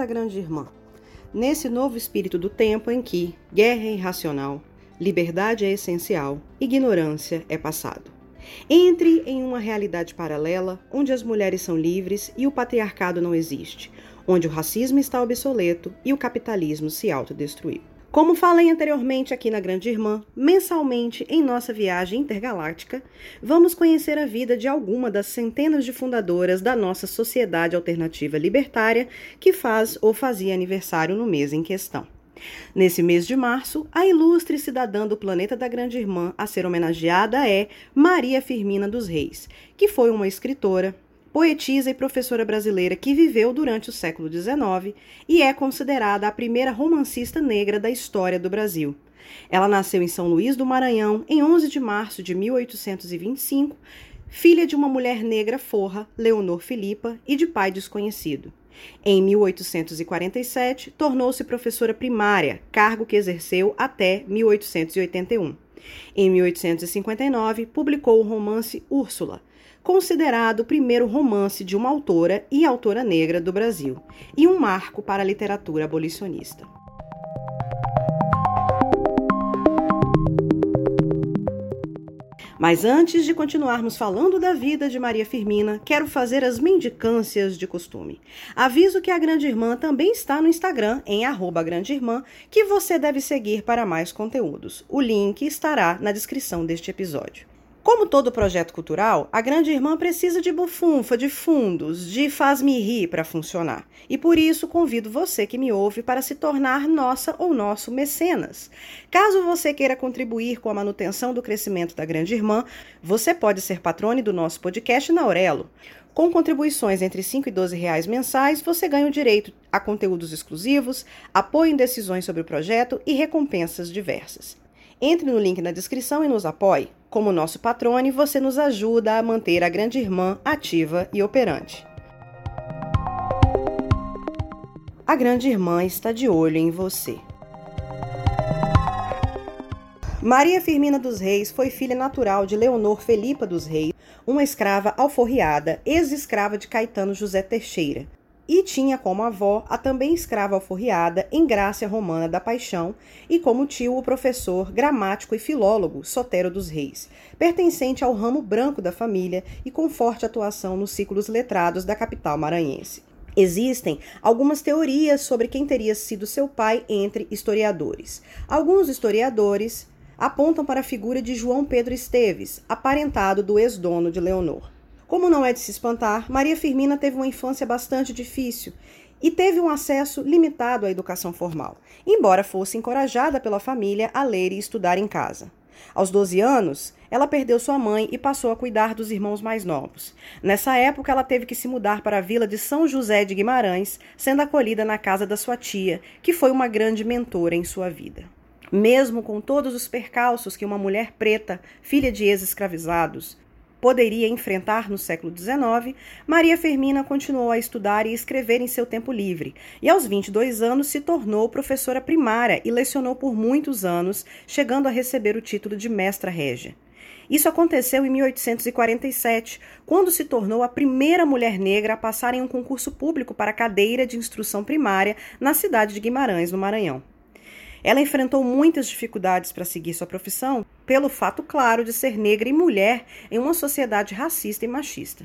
a Grande Irmã. Nesse novo espírito do tempo em que guerra é irracional, liberdade é essencial, ignorância é passado. Entre em uma realidade paralela onde as mulheres são livres e o patriarcado não existe, onde o racismo está obsoleto e o capitalismo se autodestruiu. Como falei anteriormente aqui na Grande Irmã, mensalmente em nossa viagem intergaláctica, vamos conhecer a vida de alguma das centenas de fundadoras da nossa sociedade alternativa libertária que faz ou fazia aniversário no mês em questão. Nesse mês de março, a ilustre cidadã do planeta da Grande Irmã a ser homenageada é Maria Firmina dos Reis, que foi uma escritora, poetisa e professora brasileira que viveu durante o século XIX e é considerada a primeira romancista negra da história do Brasil. Ela nasceu em São Luís do Maranhão em 11 de março de 1825, filha de uma mulher negra forra, Leonor Filipa, e de pai desconhecido. Em 1847, tornou-se professora primária, cargo que exerceu até 1881. Em 1859, publicou o romance Úrsula, considerado o primeiro romance de uma autora e autora negra do Brasil, e um marco para a literatura abolicionista. Mas antes de continuarmos falando da vida de Maria Firmina, quero fazer as mendicâncias de costume. Aviso que a Grande Irmã também está no Instagram, em Grande Irmã, que você deve seguir para mais conteúdos. O link estará na descrição deste episódio. Como todo projeto cultural, a Grande Irmã precisa de bufunfa, de fundos, de faz-me rir para funcionar. E por isso convido você que me ouve para se tornar nossa ou nosso mecenas. Caso você queira contribuir com a manutenção do crescimento da Grande Irmã, você pode ser patrone do nosso podcast na Aurelo. Com contribuições entre 5 e 12 reais mensais, você ganha o direito a conteúdos exclusivos, apoio em decisões sobre o projeto e recompensas diversas. Entre no link na descrição e nos apoie. Como nosso patrone, você nos ajuda a manter a Grande Irmã ativa e operante. A Grande Irmã está de olho em você. Maria Firmina dos Reis foi filha natural de Leonor Felipa dos Reis, uma escrava alforriada, ex-escrava de Caetano José Teixeira, e tinha como avó a também escrava alforriada Engrácia Romana da Paixão e como tio o professor, gramático e filólogo Sotero dos Reis, pertencente ao ramo branco da família e com forte atuação nos ciclos letrados da capital maranhense. Existem algumas teorias sobre quem teria sido seu pai entre historiadores. Alguns historiadores apontam para a figura de João Pedro Esteves, aparentado do ex-dono de Leonor. Como não é de se espantar, Maria Firmina teve uma infância bastante difícil e teve um acesso limitado à educação formal, embora fosse encorajada pela família a ler e estudar em casa. Aos 12 anos, ela perdeu sua mãe e passou a cuidar dos irmãos mais novos. Nessa época, ela teve que se mudar para a vila de São José de Guimarães, sendo acolhida na casa da sua tia, que foi uma grande mentora em sua vida. Mesmo com todos os percalços que uma mulher preta, filha de ex-escravizados, poderia enfrentar no século XIX, Maria Fermina continuou a estudar e escrever em seu tempo livre, e aos 22 anos se tornou professora primária e lecionou por muitos anos, chegando a receber o título de mestra régia. Isso aconteceu em 1847, quando se tornou a primeira mulher negra a passar em um concurso público para a cadeira de instrução primária na cidade de Guimarães, no Maranhão. Ela enfrentou muitas dificuldades para seguir sua profissão, pelo fato claro de ser negra e mulher em uma sociedade racista e machista.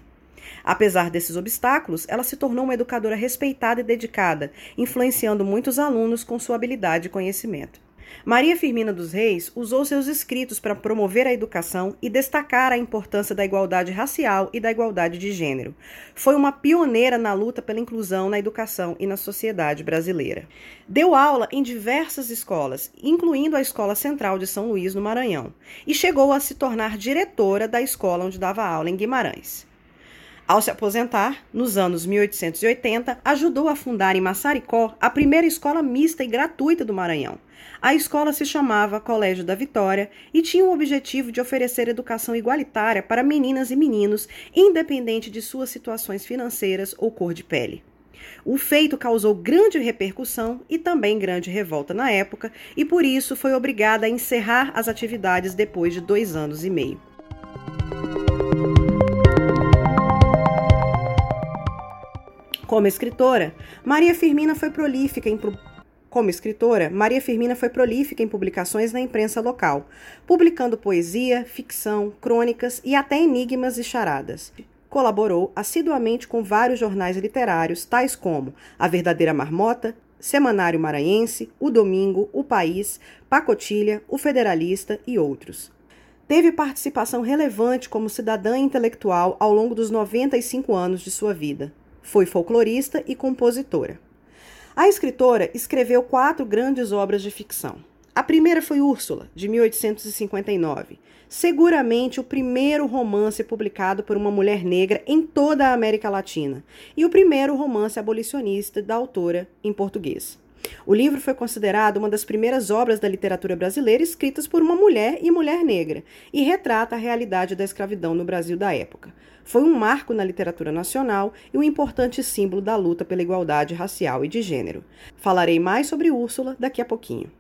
Apesar desses obstáculos, ela se tornou uma educadora respeitada e dedicada, influenciando muitos alunos com sua habilidade e conhecimento. Maria Firmina dos Reis usou seus escritos para promover a educação e destacar a importância da igualdade racial e da igualdade de gênero. Foi uma pioneira na luta pela inclusão na educação e na sociedade brasileira. Deu aula em diversas escolas, incluindo a Escola Central de São Luís, no Maranhão, e chegou a se tornar diretora da escola onde dava aula em Guimarães. Ao se aposentar, nos anos 1880, ajudou a fundar em Massaricó a primeira escola mista e gratuita do Maranhão. A escola se chamava Colégio da Vitória e tinha o objetivo de oferecer educação igualitária para meninas e meninos, independente de suas situações financeiras ou cor de pele. O feito causou grande repercussão e também grande revolta na época, e por isso foi obrigada a encerrar as atividades depois de dois anos e meio. Como escritora, Maria Firmina foi prolífica em como escritora, Maria Firmina foi prolífica em publicações na imprensa local, publicando poesia, ficção, crônicas e até enigmas e charadas. Colaborou assiduamente com vários jornais literários, tais como A Verdadeira Marmota, Semanário Maranhense, O Domingo, O País, Pacotilha, O Federalista e outros. Teve participação relevante como cidadã intelectual ao longo dos 95 anos de sua vida. Foi folclorista e compositora. A escritora escreveu quatro grandes obras de ficção. A primeira foi Úrsula, de 1859, seguramente o primeiro romance publicado por uma mulher negra em toda a América Latina e o primeiro romance abolicionista da autora em português. O livro foi considerado uma das primeiras obras da literatura brasileira escritas por uma mulher e mulher negra e retrata a realidade da escravidão no Brasil da época. Foi um marco na literatura nacional e um importante símbolo da luta pela igualdade racial e de gênero. Falarei mais sobre Úrsula daqui a pouquinho.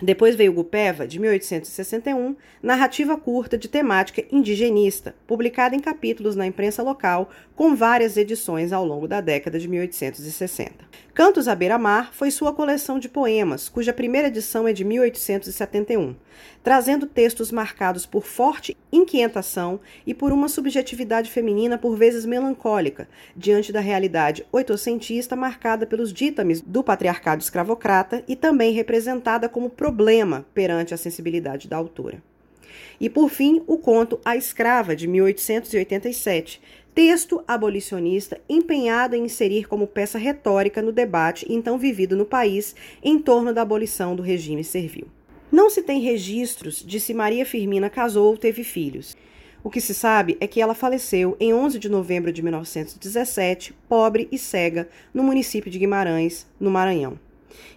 Depois veio Gupeva, de 1861, narrativa curta de temática indigenista, publicada em capítulos na imprensa local, com várias edições ao longo da década de 1860. Cantos à Beira-Mar foi sua coleção de poemas, cuja primeira edição é de 1871, trazendo textos marcados por forte inquietação e por uma subjetividade feminina por vezes melancólica, diante da realidade oitocentista marcada pelos dítames do patriarcado escravocrata e também representada como problema perante a sensibilidade da autora. E por fim, o conto A Escrava, de 1887, texto abolicionista empenhado em inserir como peça retórica no debate então vivido no país em torno da abolição do regime servil. Não se tem registros de se Maria Firmina casou ou teve filhos. O que se sabe é que ela faleceu em 11 de novembro de 1917, pobre e cega, no município de Guimarães, no Maranhão.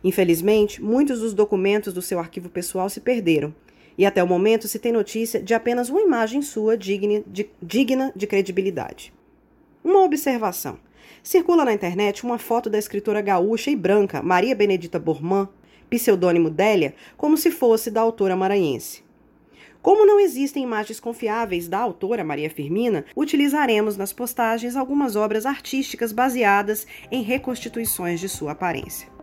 Infelizmente, muitos dos documentos do seu arquivo pessoal se perderam, e até o momento se tem notícia de apenas uma imagem sua digna de, digna de credibilidade. Uma observação. Circula na internet uma foto da escritora gaúcha e branca Maria Benedita Bormã, pseudônimo Délia, como se fosse da autora maranhense. Como não existem imagens confiáveis da autora Maria Firmina, utilizaremos nas postagens algumas obras artísticas baseadas em reconstituições de sua aparência.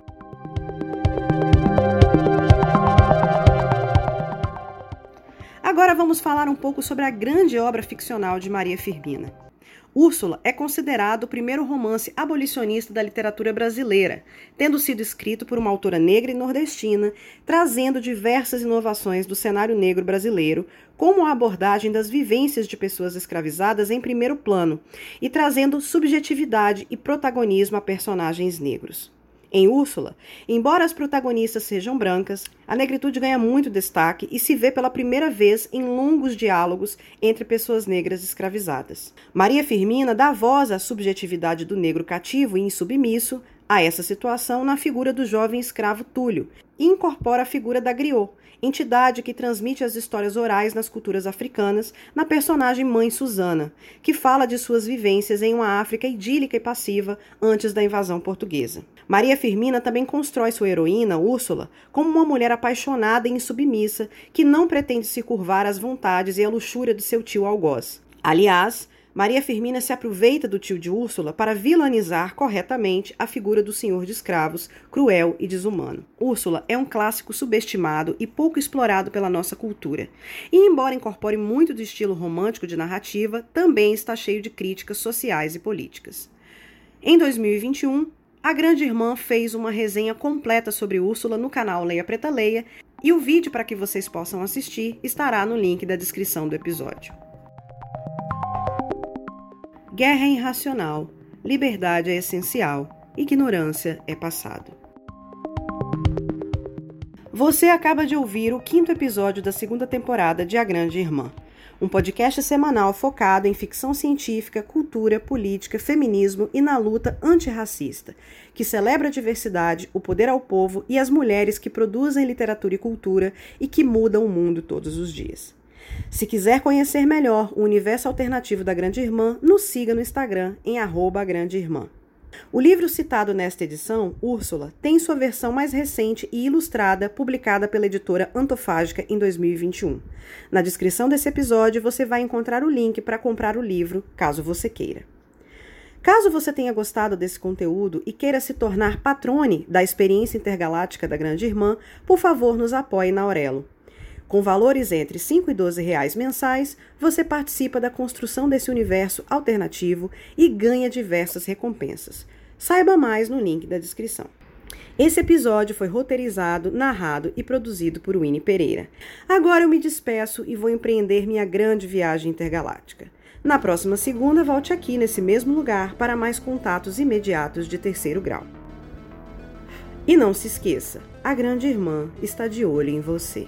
Agora vamos falar um pouco sobre a grande obra ficcional de Maria Firmina. Úrsula é considerado o primeiro romance abolicionista da literatura brasileira, tendo sido escrito por uma autora negra e nordestina, trazendo diversas inovações do cenário negro brasileiro, como a abordagem das vivências de pessoas escravizadas em primeiro plano, e trazendo subjetividade e protagonismo a personagens negros. Em Úrsula, embora as protagonistas sejam brancas, a negritude ganha muito destaque e se vê pela primeira vez em longos diálogos entre pessoas negras escravizadas. Maria Firmina dá voz à subjetividade do negro cativo e insubmisso a essa situação na figura do jovem escravo Túlio e incorpora a figura da griot, entidade que transmite as histórias orais nas culturas africanas, na personagem Mãe Susana, que fala de suas vivências em uma África idílica e passiva antes da invasão portuguesa. Maria Firmina também constrói sua heroína, Úrsula, como uma mulher apaixonada e insubmissa que não pretende se curvar às vontades e à luxúria de seu tio algoz. Aliás, Maria Firmina se aproveita do tio de Úrsula para vilanizar corretamente a figura do senhor de escravos, cruel e desumano. Úrsula é um clássico subestimado e pouco explorado pela nossa cultura. E, embora incorpore muito do estilo romântico de narrativa, também está cheio de críticas sociais e políticas. Em 2021, a Grande Irmã fez uma resenha completa sobre Úrsula no canal Leia Preta Leia e o vídeo para que vocês possam assistir estará no link da descrição do episódio. Guerra é irracional, liberdade é essencial, ignorância é passado. Você acaba de ouvir o quinto episódio da segunda temporada de A Grande Irmã, um podcast semanal focado em ficção científica, cultura, política, feminismo e na luta antirracista, que celebra a diversidade, o poder ao povo e as mulheres que produzem literatura e cultura e que mudam o mundo todos os dias. Se quiser conhecer melhor o universo alternativo da Grande Irmã, nos siga no Instagram em arroba Grande Irmã. O livro citado nesta edição, Úrsula, tem sua versão mais recente e ilustrada, publicada pela editora Antofágica em 2021. Na descrição desse episódio você vai encontrar o link para comprar o livro, caso você queira. Caso você tenha gostado desse conteúdo e queira se tornar patrone da experiência intergaláctica da Grande Irmã, por favor, nos apoie na Aurelo. Com valores entre 5 e 12 reais mensais, você participa da construção desse universo alternativo e ganha diversas recompensas. Saiba mais no link da descrição. Esse episódio foi roteirizado, narrado e produzido por Winnie Pereira. Agora eu me despeço e vou empreender minha grande viagem intergaláctica. Na próxima segunda, volte aqui nesse mesmo lugar para mais contatos imediatos de terceiro grau. E não se esqueça, a grande irmã está de olho em você.